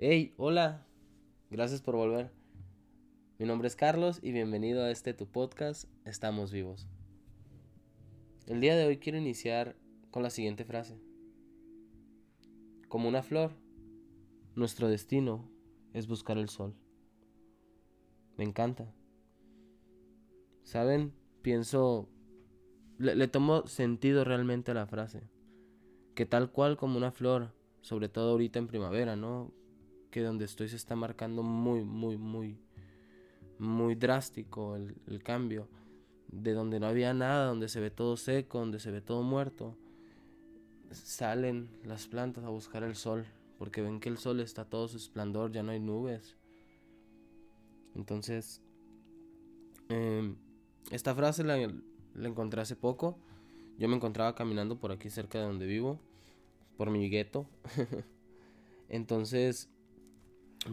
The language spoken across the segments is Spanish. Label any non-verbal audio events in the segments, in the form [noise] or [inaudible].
Hey, hola. Gracias por volver. Mi nombre es Carlos y bienvenido a este tu podcast Estamos vivos. El día de hoy quiero iniciar con la siguiente frase. Como una flor, nuestro destino es buscar el sol. Me encanta. ¿Saben? Pienso... Le, le tomo sentido realmente a la frase. Que tal cual como una flor, sobre todo ahorita en primavera, ¿no? Que donde estoy se está marcando muy, muy, muy, muy drástico el, cambio de donde no había nada, donde se ve todo seco, donde se ve todo muerto, salen las plantas a buscar el sol, porque ven que el sol está todo su esplendor, ya no hay nubes. Entonces, eh, esta frase la, la, encontré hace poco. Yo me encontraba caminando por aquí cerca de donde vivo, por mi gueto. [laughs] Entonces,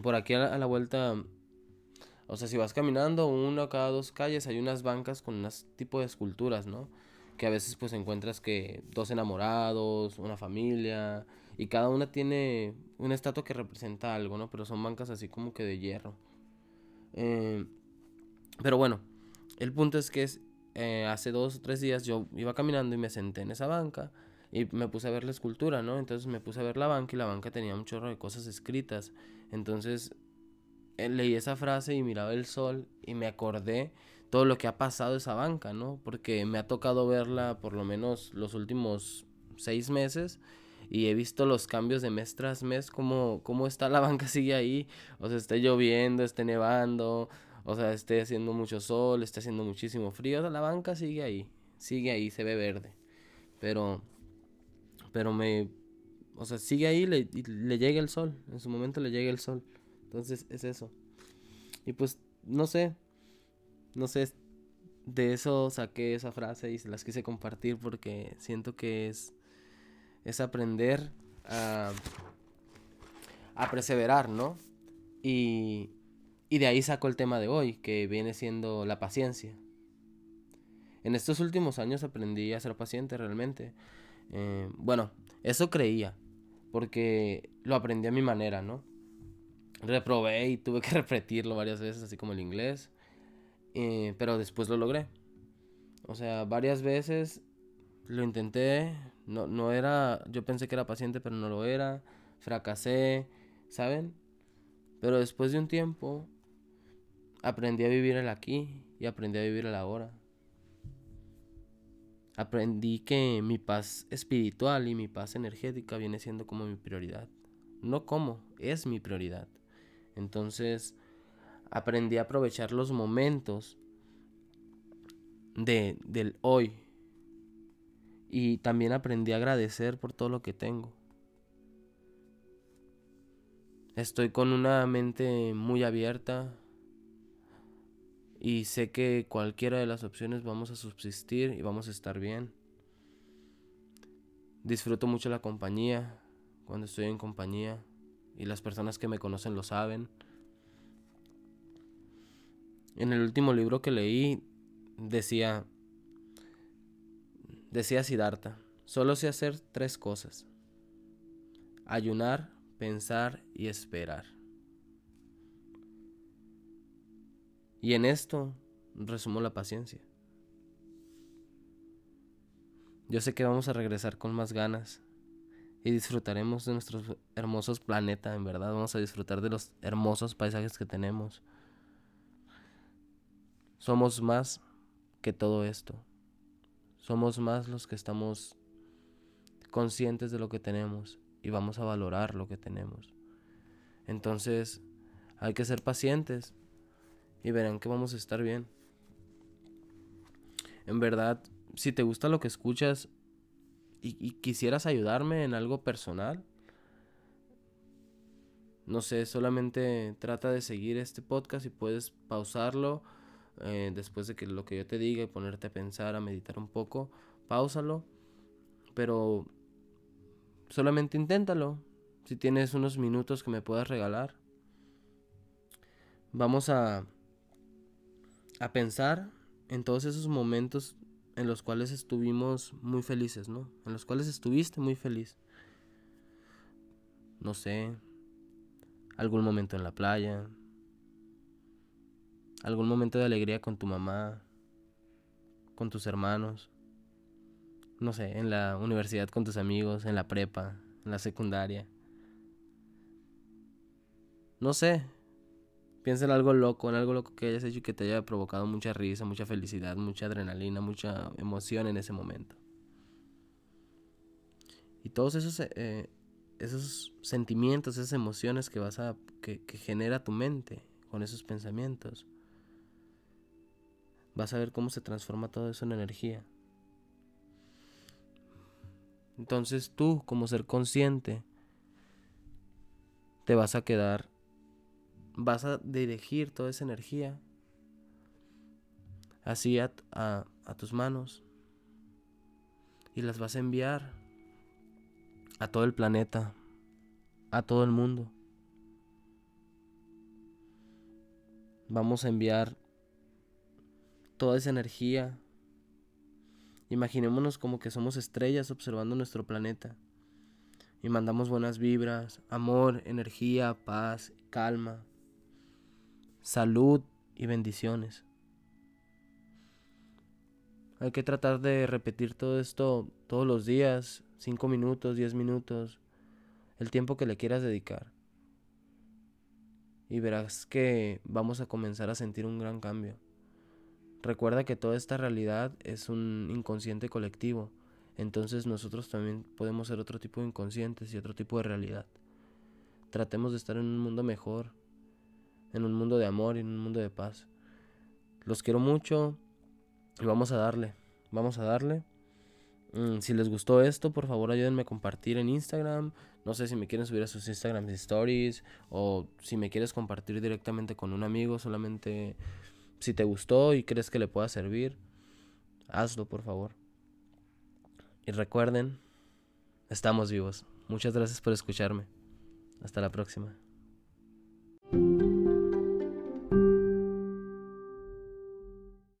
por aquí a la, a la vuelta o sea, si vas caminando una cada dos calles hay unas bancas con unas tipo de esculturas, ¿no? Que a veces pues encuentras que dos enamorados, una familia, y cada una tiene una estatua que representa algo, ¿no? Pero son bancas así como que de hierro. Eh, pero bueno, el punto es que es, eh, hace dos o tres días yo iba caminando y me senté en esa banca y me puse a ver la escultura, ¿no? Entonces me puse a ver la banca y la banca tenía un chorro de cosas escritas. Entonces eh, leí esa frase y miraba el sol y me acordé todo lo que ha pasado esa banca, ¿no? Porque me ha tocado verla por lo menos los últimos seis meses y he visto los cambios de mes tras mes, cómo, cómo está la banca, [laughs] sigue ahí, o sea, esté lloviendo, esté nevando, o sea, esté haciendo mucho sol, esté haciendo muchísimo frío, o sea, la banca sigue ahí, sigue ahí, se ve verde, pero, pero me, o sea, sigue ahí, le, le llega el sol, en su momento le llega el sol. Entonces es eso. Y pues no sé, no sé, de eso saqué esa frase y se las quise compartir porque siento que es, es aprender a, a perseverar, ¿no? Y, y de ahí saco el tema de hoy, que viene siendo la paciencia. En estos últimos años aprendí a ser paciente realmente. Eh, bueno, eso creía, porque lo aprendí a mi manera, ¿no? reprobé y tuve que [laughs] repetirlo varias veces, así como el inglés. Eh, pero después lo logré. O sea, varias veces lo intenté. No, no era. Yo pensé que era paciente, pero no lo era. Fracasé, ¿saben? Pero después de un tiempo, aprendí a vivir el aquí y aprendí a vivir el ahora. Aprendí que mi paz espiritual y mi paz energética viene siendo como mi prioridad. No como, es mi prioridad. Entonces aprendí a aprovechar los momentos de, del hoy. Y también aprendí a agradecer por todo lo que tengo. Estoy con una mente muy abierta y sé que cualquiera de las opciones vamos a subsistir y vamos a estar bien. Disfruto mucho la compañía cuando estoy en compañía y las personas que me conocen lo saben. En el último libro que leí decía decía Siddhartha, solo sé hacer tres cosas: ayunar, pensar y esperar. Y en esto resumo la paciencia. Yo sé que vamos a regresar con más ganas, y disfrutaremos de nuestros hermosos planetas, en verdad. Vamos a disfrutar de los hermosos paisajes que tenemos. Somos más que todo esto. Somos más los que estamos conscientes de lo que tenemos y vamos a valorar lo que tenemos. Entonces, hay que ser pacientes y verán que vamos a estar bien. En verdad, si te gusta lo que escuchas, y, quisieras ayudarme en algo personal, no sé, solamente trata de seguir este podcast y puedes pausarlo eh, después de que lo que yo te diga y ponerte a pensar, a meditar un poco, pausalo, pero solamente inténtalo. Si tienes unos minutos que me puedas regalar, vamos a a pensar en todos esos momentos en los cuales estuvimos muy felices, ¿no? En los cuales estuviste muy feliz. No sé, algún momento en la playa, algún momento de alegría con tu mamá, con tus hermanos, no sé, en la universidad con tus amigos, en la prepa, en la secundaria. No sé, piensa en algo loco, en algo loco que hayas hecho y que te haya provocado mucha risa, mucha felicidad, mucha adrenalina, mucha emoción en ese momento. Y todos esos, eh, esos sentimientos, esas emociones que vas a, que, que genera tu mente con esos pensamientos, vas a ver cómo se transforma todo eso en energía. Entonces tú, como ser consciente, te vas a quedar, vas a dirigir toda esa energía así a, tus manos y las vas a enviar a todo el planeta, a todo el mundo. Vamos a enviar toda esa energía. Imaginémonos como que somos estrellas observando nuestro planeta. Y mandamos buenas vibras, amor, energía, paz, calma, salud y bendiciones. Hay que tratar de repetir todo esto todos los días, 5 minutos, 10 minutos, el tiempo que le quieras dedicar. Y verás que vamos a comenzar a sentir un gran cambio. Recuerda que toda esta realidad es un inconsciente colectivo, entonces nosotros también podemos ser otro tipo de inconscientes y otro tipo de realidad. Tratemos de estar en un mundo mejor, en un mundo de amor y en un mundo de paz. Los quiero mucho vamos a darle, vamos a darle. Mm, si les gustó esto, por favor ayúdenme a compartir en Instagram. No sé si me quieren subir a sus Instagram stories o si me quieres compartir directamente con un amigo, solamente si te gustó y crees que le pueda servir, hazlo por favor. Y recuerden, estamos vivos. Muchas gracias por escucharme. Hasta la próxima.